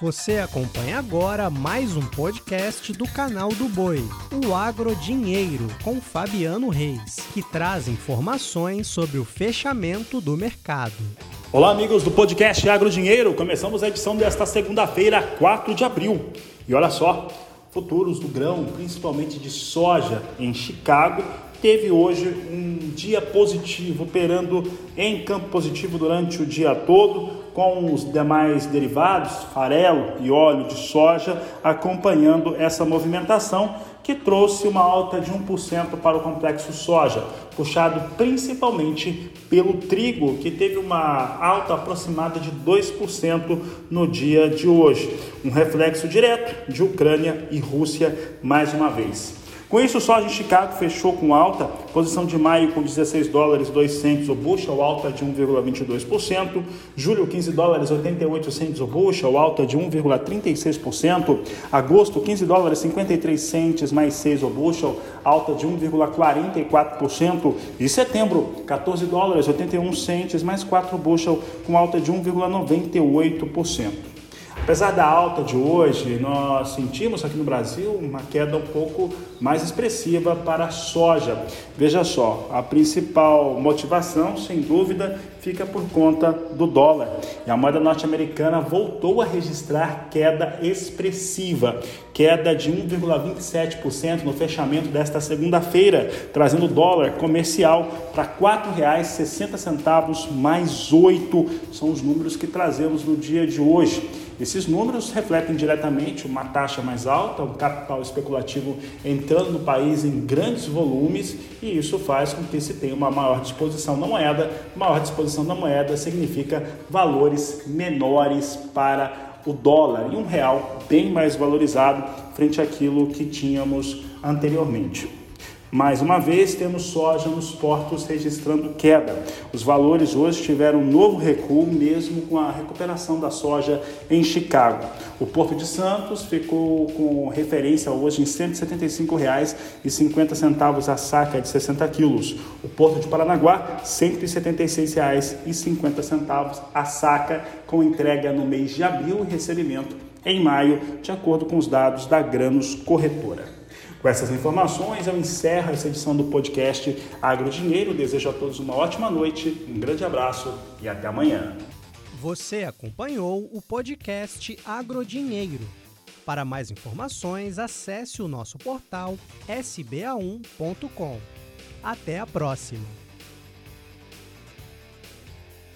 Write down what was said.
Você acompanha agora mais um podcast do canal do Boi, o Agro Dinheiro, com Fabiano Reis, que traz informações sobre o fechamento do mercado. Olá, amigos do podcast Agro Dinheiro. Começamos a edição desta segunda-feira, 4 de abril. E olha só, futuros do grão, principalmente de soja em Chicago, teve hoje um dia positivo, operando em campo positivo durante o dia todo com os demais derivados, farelo e óleo de soja, acompanhando essa movimentação que trouxe uma alta de 1% para o complexo soja, puxado principalmente pelo trigo, que teve uma alta aproximada de 2% no dia de hoje, um reflexo direto de Ucrânia e Rússia mais uma vez. Com isso, o soja em Chicago fechou com alta, posição de maio com 16 dólares 2 centos o bushel, alta de 1,22%, julho 15 dólares 88 centos o bushel, alta de 1,36%, agosto 15 dólares 53 centos mais 6 o bushel, alta de 1,44%, e setembro 14 dólares 81 centos mais 4 bushel, com alta de 1,98%. Apesar da alta de hoje, nós sentimos aqui no Brasil uma queda um pouco mais expressiva para a soja. Veja só, a principal motivação, sem dúvida, fica por conta do dólar. E a moeda norte-americana voltou a registrar queda expressiva, queda de 1,27% no fechamento desta segunda-feira, trazendo o dólar comercial para R$ 4,60 mais 8. São os números que trazemos no dia de hoje. Esses números refletem diretamente uma taxa mais alta, um capital especulativo entrando no país em grandes volumes e isso faz com que se tenha uma maior disposição na moeda. Maior disposição na moeda significa valores menores para o dólar e um real bem mais valorizado frente àquilo que tínhamos anteriormente. Mais uma vez, temos soja nos portos registrando queda. Os valores hoje tiveram um novo recuo, mesmo com a recuperação da soja em Chicago. O Porto de Santos ficou com referência hoje em R$ 175,50 a saca de 60 quilos. O Porto de Paranaguá, R$ 176,50 a saca, com entrega no mês de abril e recebimento em maio, de acordo com os dados da Granos Corretora. Com essas informações, eu encerro essa edição do podcast Agro Dinheiro. Desejo a todos uma ótima noite, um grande abraço e até amanhã. Você acompanhou o podcast Agrodinheiro. Para mais informações, acesse o nosso portal sba1.com. Até a próxima!